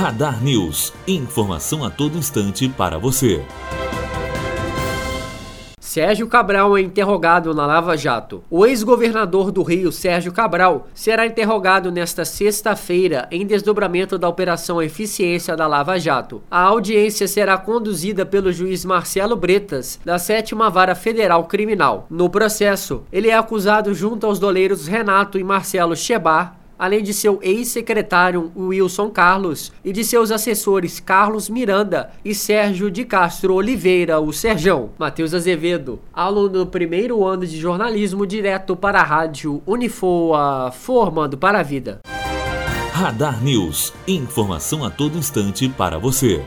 Radar News. Informação a todo instante para você. Sérgio Cabral é interrogado na Lava Jato. O ex-governador do Rio, Sérgio Cabral, será interrogado nesta sexta-feira em desdobramento da Operação Eficiência da Lava Jato. A audiência será conduzida pelo juiz Marcelo Bretas, da Sétima Vara Federal Criminal. No processo, ele é acusado junto aos doleiros Renato e Marcelo Chebar além de seu ex-secretário Wilson Carlos e de seus assessores Carlos Miranda e Sérgio de Castro Oliveira, o Serjão. Matheus Azevedo, aluno do primeiro ano de jornalismo direto para a rádio Unifoa, formando para a vida. Radar News, informação a todo instante para você.